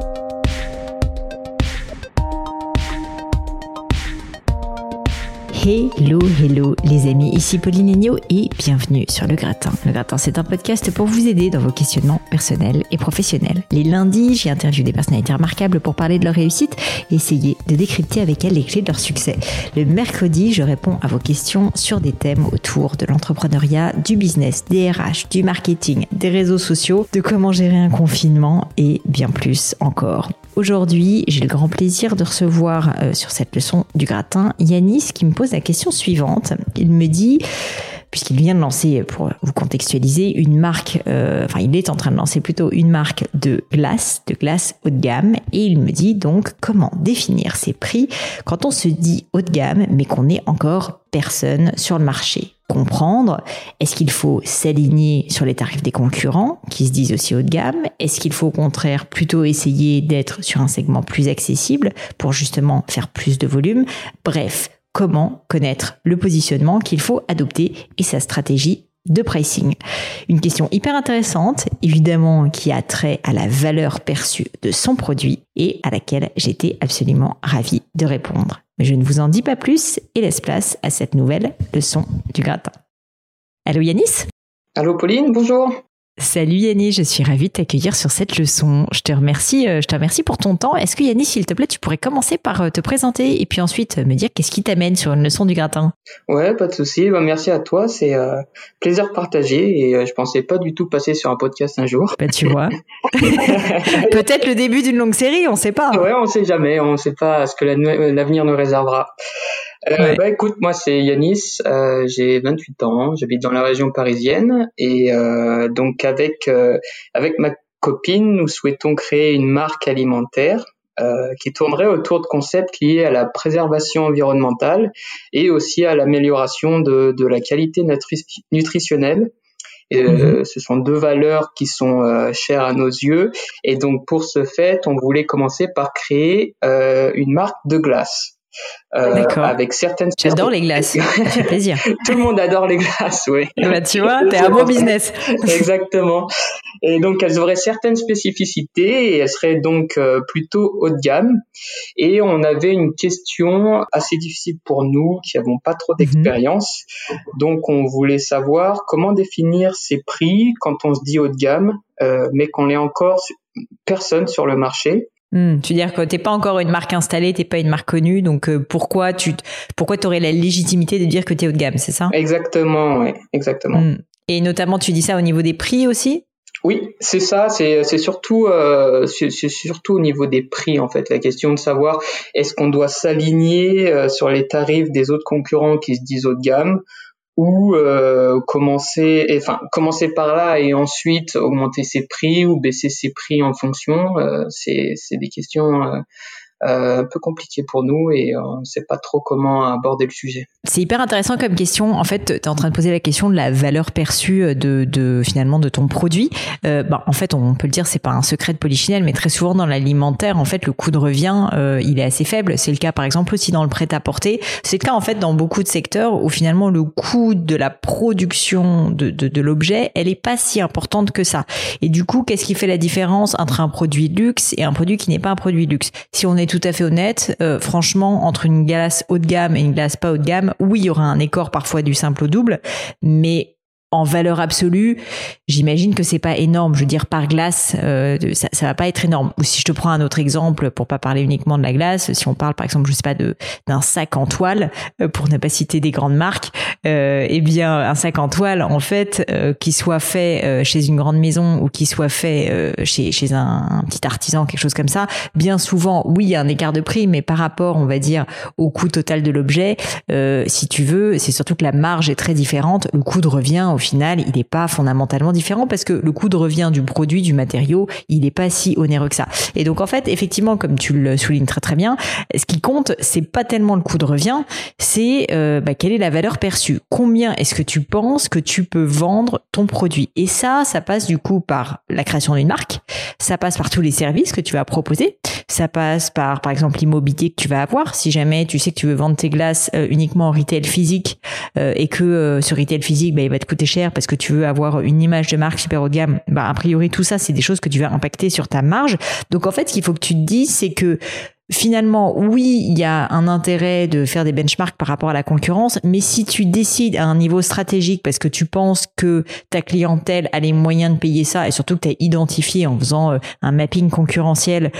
thank you Hello, hello les amis, ici Pauline Agneau et bienvenue sur Le Gratin. Le Gratin, c'est un podcast pour vous aider dans vos questionnements personnels et professionnels. Les lundis, j'y interviewe des personnalités remarquables pour parler de leur réussite et essayer de décrypter avec elles les clés de leur succès. Le mercredi, je réponds à vos questions sur des thèmes autour de l'entrepreneuriat, du business, des RH, du marketing, des réseaux sociaux, de comment gérer un confinement et bien plus encore. Aujourd'hui, j'ai le grand plaisir de recevoir euh, sur cette leçon du gratin Yanis qui me pose la question suivante. Il me dit puisqu'il vient de lancer, pour vous contextualiser, une marque, euh, enfin il est en train de lancer plutôt une marque de glace, de glace haut de gamme, et il me dit donc comment définir ses prix quand on se dit haut de gamme, mais qu'on n'est encore personne sur le marché? Comprendre. Est-ce qu'il faut s'aligner sur les tarifs des concurrents qui se disent aussi haut de gamme? Est-ce qu'il faut au contraire plutôt essayer d'être sur un segment plus accessible pour justement faire plus de volume? Bref, comment connaître le positionnement qu'il faut adopter et sa stratégie de pricing. Une question hyper intéressante, évidemment, qui a trait à la valeur perçue de son produit et à laquelle j'étais absolument ravie de répondre. Mais je ne vous en dis pas plus et laisse place à cette nouvelle leçon du gratin. Allô Yanis? Allô Pauline, bonjour Salut Yannis, je suis ravie de t'accueillir sur cette leçon. Je te remercie, euh, je te remercie pour ton temps. Est-ce que Yannis, s'il te plaît, tu pourrais commencer par euh, te présenter et puis ensuite me dire qu'est-ce qui t'amène sur une leçon du gratin? Ouais, pas de souci. Bah, merci à toi, c'est euh, plaisir partagé et je pensais pas du tout passer sur un podcast un jour. Bah tu vois, peut-être le début d'une longue série, on sait pas. Ouais, on sait jamais, on sait pas ce que l'avenir nous réservera. Euh, bah écoute, moi c'est Yanis, euh, j'ai 28 ans, j'habite dans la région parisienne et euh, donc avec euh, avec ma copine, nous souhaitons créer une marque alimentaire euh, qui tournerait autour de concepts liés à la préservation environnementale et aussi à l'amélioration de, de la qualité nutritionnelle. Et, mhm. Ce sont deux valeurs qui sont chères à nos yeux et donc pour ce fait, on voulait commencer par créer une marque de glace. Euh, avec certaines. J'adore les glaces. Ça fait plaisir. Tout le monde adore les glaces, oui. Bah, tu vois, t'es un bon business. Exactement. Et donc, elles auraient certaines spécificités et elles seraient donc euh, plutôt haut de gamme. Et on avait une question assez difficile pour nous qui n'avons pas trop mhm. d'expérience. Donc, on voulait savoir comment définir ces prix quand on se dit haut de gamme, euh, mais qu'on n'est encore personne sur le marché. Hmm, tu veux dire que t'es pas encore une marque installée, t'es pas une marque connue, donc euh, pourquoi tu pourquoi t'aurais la légitimité de dire que t'es haut de gamme, c'est ça? Exactement, oui, exactement. Hmm. Et notamment, tu dis ça au niveau des prix aussi? Oui, c'est ça. C'est surtout euh, c'est surtout au niveau des prix en fait. La question de savoir est-ce qu'on doit s'aligner euh, sur les tarifs des autres concurrents qui se disent haut de gamme? Ou euh, commencer, enfin commencer par là et ensuite augmenter ses prix ou baisser ses prix en fonction. Euh, c'est des questions euh, un peu compliqué pour nous et on ne sait pas trop comment aborder le sujet. C'est hyper intéressant comme question. En fait, tu es en train de poser la question de la valeur perçue de, de finalement de ton produit. Euh, bah, en fait, on peut le dire, c'est pas un secret de polichinelle, mais très souvent dans l'alimentaire, en fait, le coût de revient, euh, il est assez faible. C'est le cas, par exemple, aussi dans le prêt-à-porter. C'est le cas, en fait, dans beaucoup de secteurs où finalement le coût de la production de, de, de l'objet, elle est pas si importante que ça. Et du coup, qu'est-ce qui fait la différence entre un produit luxe et un produit qui n'est pas un produit luxe? Si on est tout à fait honnête, euh, franchement, entre une glace haut de gamme et une glace pas haut de gamme, oui, il y aura un écart parfois du simple au double, mais en valeur absolue, j'imagine que c'est pas énorme. Je veux dire, par glace, euh, ça, ça va pas être énorme. Ou si je te prends un autre exemple, pour pas parler uniquement de la glace, si on parle par exemple, je sais pas, de d'un sac en toile, euh, pour ne pas citer des grandes marques, euh, eh bien, un sac en toile, en fait, euh, qui soit fait euh, chez une grande maison ou qui soit fait chez chez un, petit artisan, quelque chose comme ça, bien souvent, oui, il y a un écart de prix, mais par rapport, on va dire, au coût total de l'objet, si tu veux, c'est surtout que la marge est très différente. Le coût de revient au final, il n'est pas fondamentalement différent parce que le coût de revient du produit, du matériau, il n'est pas si onéreux que ça. Et donc en fait, effectivement, comme tu le soulignes très très bien, ce qui compte, c'est pas tellement le coût de revient, c'est euh, bah, quelle est la valeur perçue. Combien est-ce que tu penses que tu peux vendre ton produit? Et ça, ça passe du coup par la création d'une marque, ça passe par tous les services que tu vas proposer, Ça passe par, par exemple, l'immobilier que tu vas avoir. Si jamais tu sais que tu veux vendre tes glaces euh, uniquement en retail physique euh, et que euh, ce retail physique, bah, il va te coûter cher parce que tu veux avoir une image de marque super haut de gamme, bah, a priori, tout ça, c'est des choses que tu vas impacter sur ta marge. Donc, en fait, ce qu'il faut que tu te dises, c'est que finalement, oui, il y a un intérêt de faire des benchmarks par rapport à la concurrence, mais si tu décides à un niveau stratégique parce que tu penses que ta clientèle a les moyens de payer ça et surtout que tu as identifié en faisant euh, un mapping concurrentiel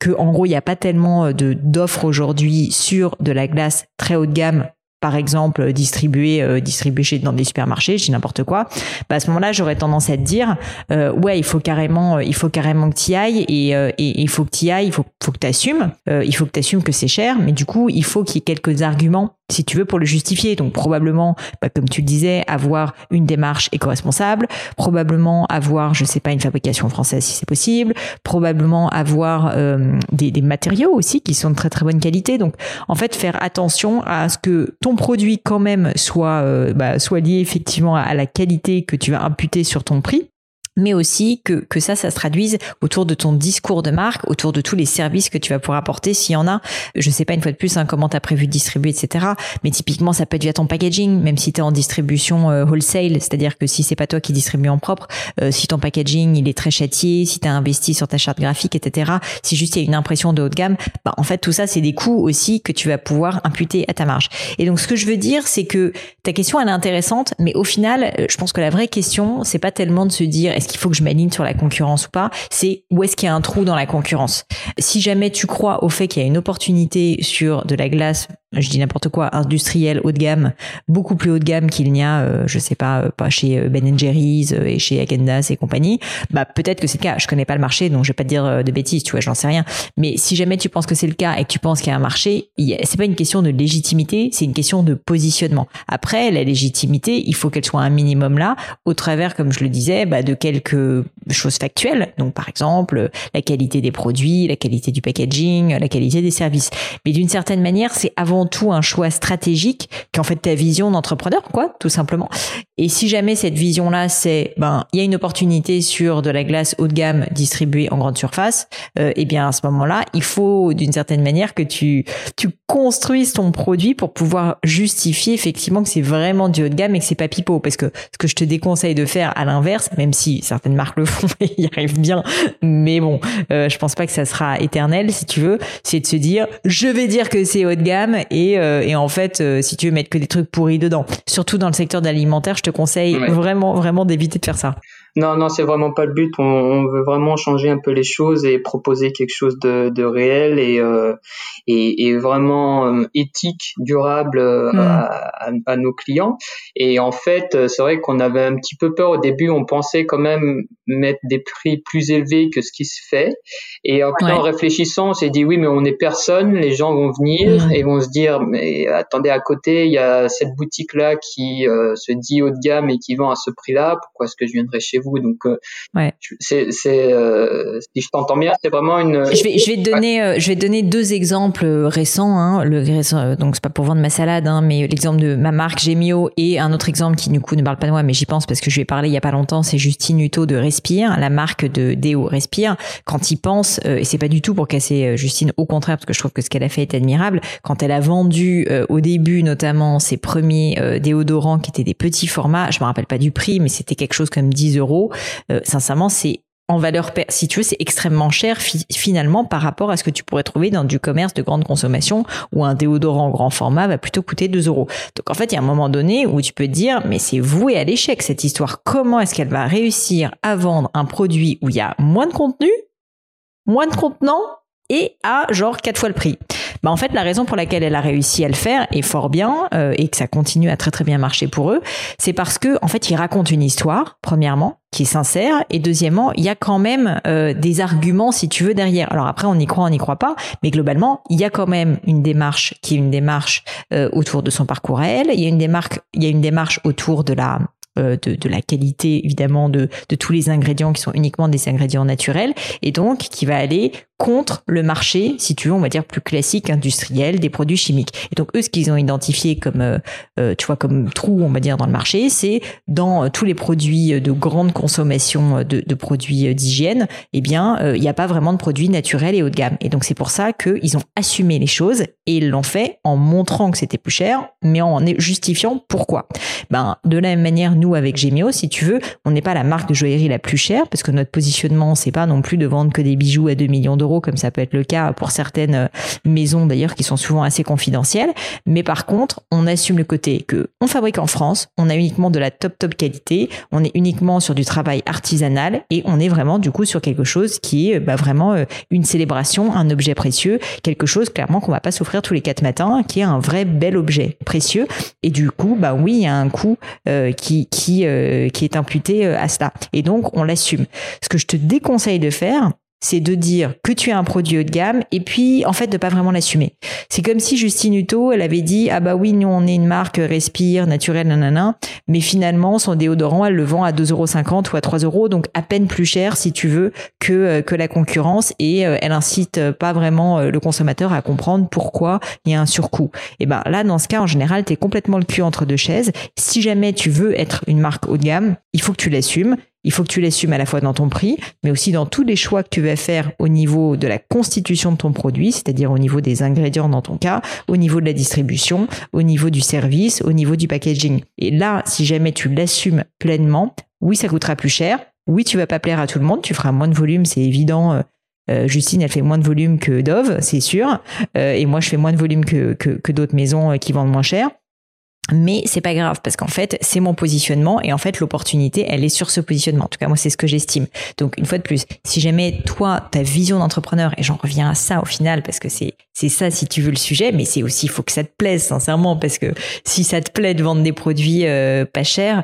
que en gros il n'y a pas tellement euh, de d'offres aujourd'hui sur de la glace très haut de gamme par exemple distribué euh, distribué chez dans des supermarchés, chez n'importe quoi, bah à ce moment-là, j'aurais tendance à te dire euh, ouais, il faut carrément euh, il faut carrément que tu ailles et, euh, et il faut que tu ailles, il faut faut que tu assumes, il faut que tu assumes que c'est cher, mais du coup, il faut qu'il y ait quelques arguments si tu veux, pour le justifier. Donc probablement, bah, comme tu le disais, avoir une démarche éco-responsable, probablement avoir, je sais pas, une fabrication française si c'est possible, probablement avoir euh, des, des, matériaux aussi qui sont de très très bonne qualité. Donc en fait, faire attention à ce que ton produit quand même soit euh, bah, soit lié effectivement à la qualité que tu vas imputer sur ton prix mais aussi que, que ça, ça se traduise autour de ton discours de marque, autour de tous les services que tu vas pouvoir apporter s'il y en a. Je sais pas une fois de plus hein, comment tu as prévu de distribuer, etc. Mais typiquement, ça peut être via ton packaging, même si tu es en distribution euh, wholesale, c'est-à-dire que si c'est pas toi qui distribue en propre, euh, si ton packaging il est très châtié, si tu as investi sur ta charte graphique, etc. Si juste il y a une impression de haut de gamme, bah, en fait tout ça c'est des coûts aussi que tu vas pouvoir imputer à ta marge. Et donc ce que je veux dire, c'est que ta question elle est intéressante, mais au final, euh, je pense que la vraie question c'est pas tellement de se dire qu'il faut que je m'aligne sur la concurrence ou pas, c'est où est-ce qu'il y a un trou dans la concurrence. Si jamais tu crois au fait qu'il y a une opportunité sur de la glace je dis n'importe quoi, industriel haut de gamme, beaucoup plus haut de gamme qu'il n'y a, euh, je sais pas, euh, pas chez euh, Ben Jerry's et chez Agendas et compagnie, bah peut-être que c'est le cas. Je connais pas le marché, donc je vais pas te dire de bêtises, tu vois, j'en sais rien. Mais si jamais tu penses que c'est le cas et que tu penses qu'il y a un marché, c'est pas une question de légitimité, c'est une question de positionnement. Après, la légitimité, il faut qu'elle soit un minimum là, au travers, comme je le disais, bah, de quelques choses factuelles. Donc par exemple, la qualité des produits, la qualité du packaging, la qualité des services. Mais d'une certaine manière, c'est avant tout un choix stratégique qui en fait ta vision d'entrepreneur, quoi, tout simplement. Et si jamais cette vision-là, c'est, ben, il y a une opportunité sur de la glace haut de gamme distribuée en grande surface, euh, eh bien à ce moment-là, il faut d'une certaine manière que tu tu construises ton produit pour pouvoir justifier effectivement que c'est vraiment du haut de gamme et que c'est pas pipeau. Parce que ce que je te déconseille de faire à l'inverse, même si certaines marques le font et y arrivent bien, mais bon, euh, je pense pas que ça sera éternel si tu veux, c'est de se dire, je vais dire que c'est haut de gamme et, euh, et en fait, euh, si tu veux mettre que des trucs pourris dedans, surtout dans le secteur de l'alimentaire, je te conseille vraiment, vraiment d'éviter de faire ça. Non, non, c'est vraiment pas le but. On, on, veut vraiment changer un peu les choses et proposer quelque chose de, de réel et, euh, et, et, vraiment euh, éthique, durable euh, mm. à, à, nos clients. Et en fait, euh, c'est vrai qu'on avait un petit peu peur au début. On pensait quand même mettre des prix plus élevés que ce qui se fait. Et après, en réfléchissant, on s'est dit oui, mais on est personne. Les gens vont venir mm. et vont se dire mais attendez, à côté, il y a cette boutique là qui se dit haut de gamme et qui vend à ce prix-là. Pourquoi est-ce que je viendrais chez vous donc, euh, ouais. c'est, c'est, euh, si je t'entends bien, c'est vraiment une. Je vais, je vais te donner, euh, je vais donner deux exemples récents. Hein, le donc c'est pas pour vendre ma salade, hein, mais l'exemple de ma marque Gemio et un autre exemple qui du coup ne parle pas de moi, mais j'y pense parce que je lui ai parlé il y a pas longtemps. C'est Justine Hutto de Respire, la marque de Déo Respire. Quand il pense, et c'est pas du tout pour casser Justine, au contraire parce que je trouve que ce qu'elle a fait est admirable. Quand elle a vendu au début notamment ses premiers déodorants qui étaient des petits formats, je me rappelle pas du prix, mais c'était quelque chose comme 10 euh, sincèrement, c'est en valeur, si tu veux, c'est extrêmement cher finalement par rapport à ce que tu pourrais trouver dans du commerce de grande consommation où un déodorant grand format va plutôt coûter 2 euros. Donc en fait, il y a un moment donné où tu peux te dire, mais c'est voué à l'échec cette histoire. Comment est-ce qu'elle va réussir à vendre un produit où il y a moins de contenu, moins de contenant et à genre quatre fois le prix? Bah en fait la raison pour laquelle elle a réussi à le faire et fort bien euh, et que ça continue à très très bien marcher pour eux, c'est parce que en fait ils racontent une histoire premièrement qui est sincère et deuxièmement il y a quand même euh, des arguments si tu veux derrière. Alors après on y croit on n'y croit pas, mais globalement il y a quand même une démarche qui est une démarche euh, autour de son parcours à elle. Il y a une démarche il y a une démarche autour de la euh, de, de, la qualité évidemment de, de tous les ingrédients qui sont uniquement des ingrédients naturels et donc qui va aller contre le marché, si tu veux, on va dire plus classique, industriel, des produits chimiques. Et donc eux, ce qu'ils ont identifié comme, euh, euh, tu vois, comme trou, on va dire, dans le marché, c'est dans euh, tous les produits de grande consommation de, produits d'hygiène, eh bien, il n'y a pas vraiment de produits naturels et haut de gamme. Et donc c'est pour ça qu'ils ont assumé les choses et ils l'ont fait en montrant que c'était plus cher, mais en justifiant pourquoi. Ben, de la même manière, nous avec Gemio, si tu veux, on n'est pas la marque de joaillerie la plus chère parce que notre positionnement, c'est pas non plus de vendre que des bijoux à 2 millions d'euros comme ça peut être le cas pour certaines euh, maisons d'ailleurs qui sont souvent assez confidentielles. Mais par contre, on assume le côté que on fabrique en France, on a uniquement de la top top qualité, on est uniquement sur du travail artisanal et on est vraiment du coup sur quelque chose qui est bah, vraiment euh, une célébration, un objet précieux, quelque chose clairement qu'on va pas s'offrir tous les quatre matins, qui est un vrai bel objet précieux. Et du coup, bah oui, il y a un coût euh, qui qui qui est imputé à cela. Et donc on l'assume. Ce que je te déconseille de faire, c'est de dire que tu as un produit haut de gamme et puis en fait de pas vraiment l'assumer. C'est comme si Justine Hutto, elle avait dit ah bah oui nous on est une marque respire naturelle nanana, mais finalement son déodorant elle le vend à 2,50€ ou à 3 euros donc à peine plus cher si tu veux que euh, que la concurrence et euh, elle incite pas vraiment euh, le consommateur à comprendre pourquoi il y a un surcoût. Et ben là dans ce cas en général tu es complètement le cul entre deux chaises. Si jamais tu veux être une marque haut de gamme, il faut que tu l'assumes il faut que tu l'assumes à la fois dans ton prix, mais aussi dans tous les choix que tu vas faire au niveau de la constitution de ton produit, c'est-à-dire au niveau des ingrédients dans ton cas, au niveau de la distribution, au niveau du service, au niveau du packaging. Et là, si jamais tu l'assumes pleinement, oui, ça coûtera plus cher. Oui, tu vas pas plaire à tout le monde, tu feras moins de volume, c'est évident. Euh, euh, Justine, elle fait moins de volume que Dove, c'est sûr. Euh, et moi, je fais moins de volume que, d'autres maisons qui vendent moins cher. Mais c'est pas grave parce qu'en fait, c'est mon positionnement et en fait, l'opportunité, elle est sur ce positionnement. En tout cas, moi, c'est ce que j'estime. Donc, une fois de plus, si jamais toi, ta vision d'entrepreneur, et j'en reviens à ça au final parce que c'est, c'est ça si tu veux le sujet, mais c'est aussi, il faut que ça te plaise, sincèrement, parce que si ça te plaît de vendre des produits euh, pas chers,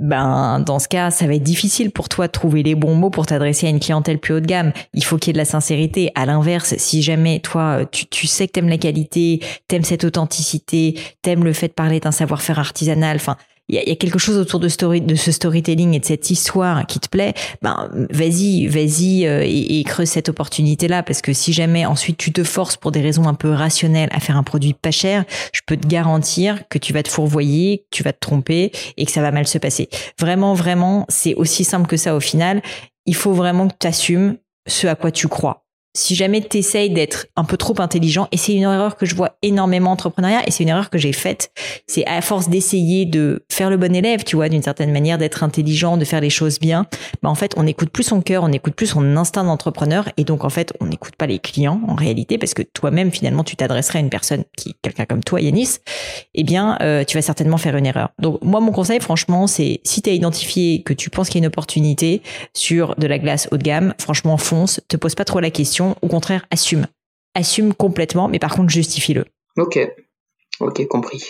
ben dans ce cas, ça va être difficile pour toi de trouver les bons mots pour t'adresser à une clientèle plus haut de gamme. Il faut qu'il y ait de la sincérité. À l'inverse, si jamais toi, tu, tu sais que t'aimes la qualité, t'aimes cette authenticité, t'aimes le fait de parler d'un savoir-faire artisanal, enfin, il y a, quelque chose autour de, ce storytelling et de cette histoire qui te plaît, ben vas-y, vas-y euh, et, creuse cette opportunité-là parce que si jamais ensuite tu te forces pour des raisons un peu rationnelles à faire un produit pas cher, je peux te garantir que tu vas te fourvoyer, que tu vas te tromper et que ça va mal se passer. Vraiment, vraiment, c'est aussi simple que ça au final. Il faut vraiment que tu assumes ce à quoi tu crois si jamais tu essayes d'être un peu trop intelligent, et c'est une erreur que je vois énormément en entrepreneuriat, et c'est une erreur que j'ai faite, c'est à force d'essayer de faire le bon élève, tu vois, d'une certaine manière, d'être intelligent, de faire les choses bien, bah en fait, on n'écoute plus son cœur, on n'écoute plus son instinct d'entrepreneur, et donc en fait, on n'écoute pas les clients en réalité, parce que toi-même, finalement, tu t'adresserais à une personne qui, quelqu'un comme toi, Yanis, eh bien, euh, tu vas certainement faire une erreur. Donc moi, mon conseil, franchement, c'est si tu as identifié que tu penses qu'il y a une opportunité sur de la glace haut de gamme, franchement, fonce, te pose pas trop la question au contraire, assume. Assume complètement, mais par contre, justifie-le. Ok. Ok, compris.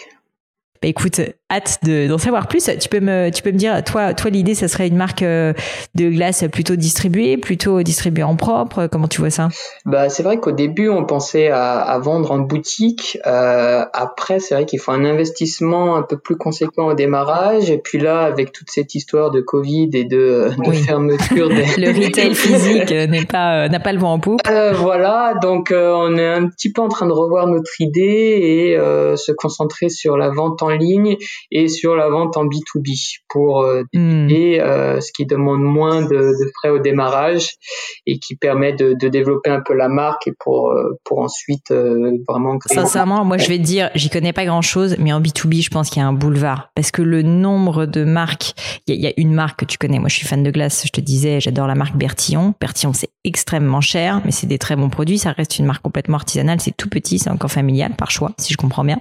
Bah écoute, hâte d'en savoir plus. Tu peux me, tu peux me dire, toi, toi l'idée, ça serait une marque euh, de glace plutôt distribuée, plutôt distribuée en propre. Comment tu vois ça? Bah c'est vrai qu'au début, on pensait à, à vendre en boutique. Euh, après, c'est vrai qu'il faut un investissement un peu plus conséquent au démarrage. Et puis là, avec toute cette histoire de Covid et de, de fermeture, des... le retail physique n'est pas, euh, n'a pas le vent en poupe. Euh, voilà, donc euh, on est un petit peu en train de revoir notre idée et se concentrer sur la vente en ligne et sur la vente en B2B pour euh, hmm. et euh, ce qui demande moins de, de, frais au démarrage et qui permet de, de, développer un peu la marque et pour euh, pour ensuite euh, vraiment créer sincèrement moi je vais te dire j'y connais pas grand chose mais en B2B je pense qu'il y a un boulevard. Parce que le nombre de marques il y, y, a une marque que tu connais. Moi je suis fan de glace je te disais j'adore la marque Bertillon. Bertillon c'est extrêmement cher mais c'est des très bons produits. Ça reste une marque complètement artisanale. C'est tout petit c'est encore familial par choix si je comprends bien.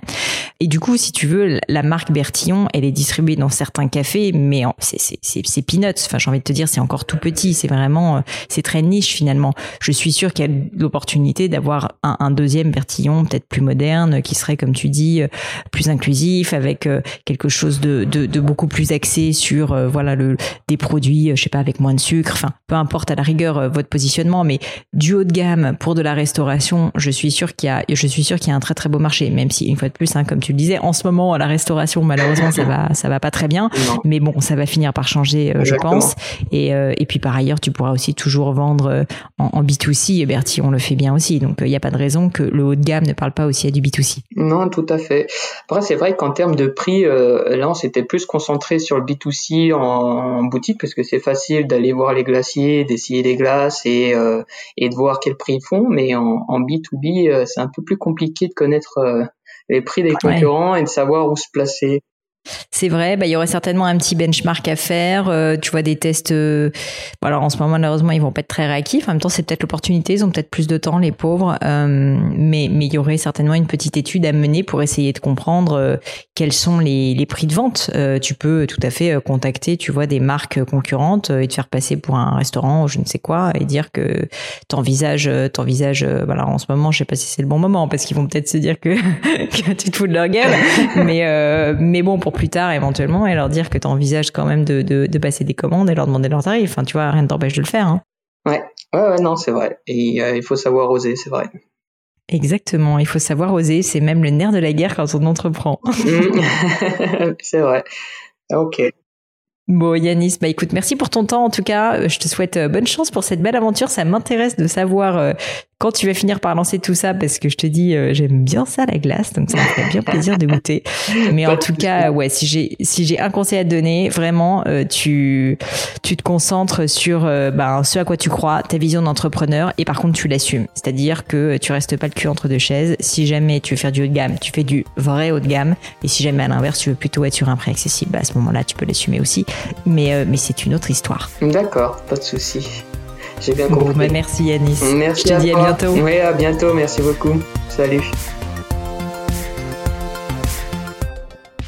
Et du coup si tu veux la marque Bertillon, elle est distribuée dans certains cafés, mais c'est peanuts. Enfin, j'ai envie de te dire, c'est encore tout petit. C'est vraiment, euh, c'est très niche finalement. Je suis sûre qu'il y a l'opportunité d'avoir un, deuxième Bertillon, peut-être plus moderne, qui serait, comme tu dis, euh, plus inclusif, avec euh, quelque chose de, beaucoup plus axé sur, voilà, le des produits, je sais pas, avec moins de sucre. Enfin, peu importe à la rigueur votre positionnement, mais du haut de gamme pour de la restauration, je suis sûre qu'il y a, je suis qu'il y a un très très beau marché. Même si une fois de plus, hein, comme tu le disais, en ce moment la restauration, malheureusement ça va ça va pas très bien. Mais bon, ça va finir par changer, je pense. Et, et puis par ailleurs, tu pourras aussi toujours vendre en, en B2C. Et Bertie, on le fait bien aussi. Donc il n'y a pas de raison que le haut de gamme ne parle pas aussi à du B2C. Non, tout à fait. Après, c'est vrai qu'en termes de prix, là, on s'était plus concentré sur le B2C en, boutique parce que c'est facile d'aller voir les glaciers, d'essayer les glaces et, et de voir quel prix ils font. Mais en, en B2B, c'est un peu plus compliqué de connaître les prix des concurrents et de savoir où se placer. C'est vrai, bah, il y aurait certainement un petit benchmark à faire. Euh, tu vois des tests. Euh, alors en ce moment malheureusement ils vont pas être très réactifs. En même temps c'est peut-être l'opportunité. Ils ont peut-être plus de temps les pauvres. Euh, mais mais il y aurait certainement une petite étude à mener pour essayer de comprendre euh, quels sont les, les prix de vente. Euh, tu peux tout à fait contacter tu vois des marques concurrentes et te faire passer pour un restaurant ou je ne sais quoi et dire que t'envisages t'envisages. voilà en ce moment je sais pas si c'est le bon moment parce qu'ils vont peut-être se dire que, que tu te fous de leur gueule. mais mais bon pour plus tard éventuellement et leur dire que tu envisages quand même de, de, passer des commandes et leur demander leur tarif. Enfin, tu vois, rien ne t'empêche de le faire. Hein. Ouais. ouais, non, c'est vrai. Et euh, il faut savoir oser, c'est vrai. Exactement, il faut savoir oser, c'est même le nerf de la guerre quand on entreprend. c'est vrai. Ok. Bon, Yanis, bah écoute, merci pour ton temps en tout cas. Je te souhaite euh, bonne chance pour cette belle aventure. Ça m'intéresse de savoir euh, quand tu vas finir par lancer tout ça parce que je te dis euh, j'aime bien ça la glace donc ça me fait bien plaisir de goûter. Mais en tout cas ouais si j'ai si j'ai un conseil à te donner vraiment euh, tu tu te concentres sur euh, ben, ce à quoi tu crois ta vision d'entrepreneur et par contre tu l'assumes. C'est-à-dire que tu restes pas le cul entre deux chaises. Si jamais tu veux faire du haut de gamme tu fais du vrai haut de gamme. Et si jamais à l'inverse tu veux plutôt être sur un prix accessible bah, à ce moment-là tu peux l'assumer aussi. Mais mais c'est une autre histoire. D'accord pas de souci j'ai bien compris. Bah, merci Yanis. Merci. Je te dis à bientôt. Oui, à bientôt. Merci beaucoup. Salut.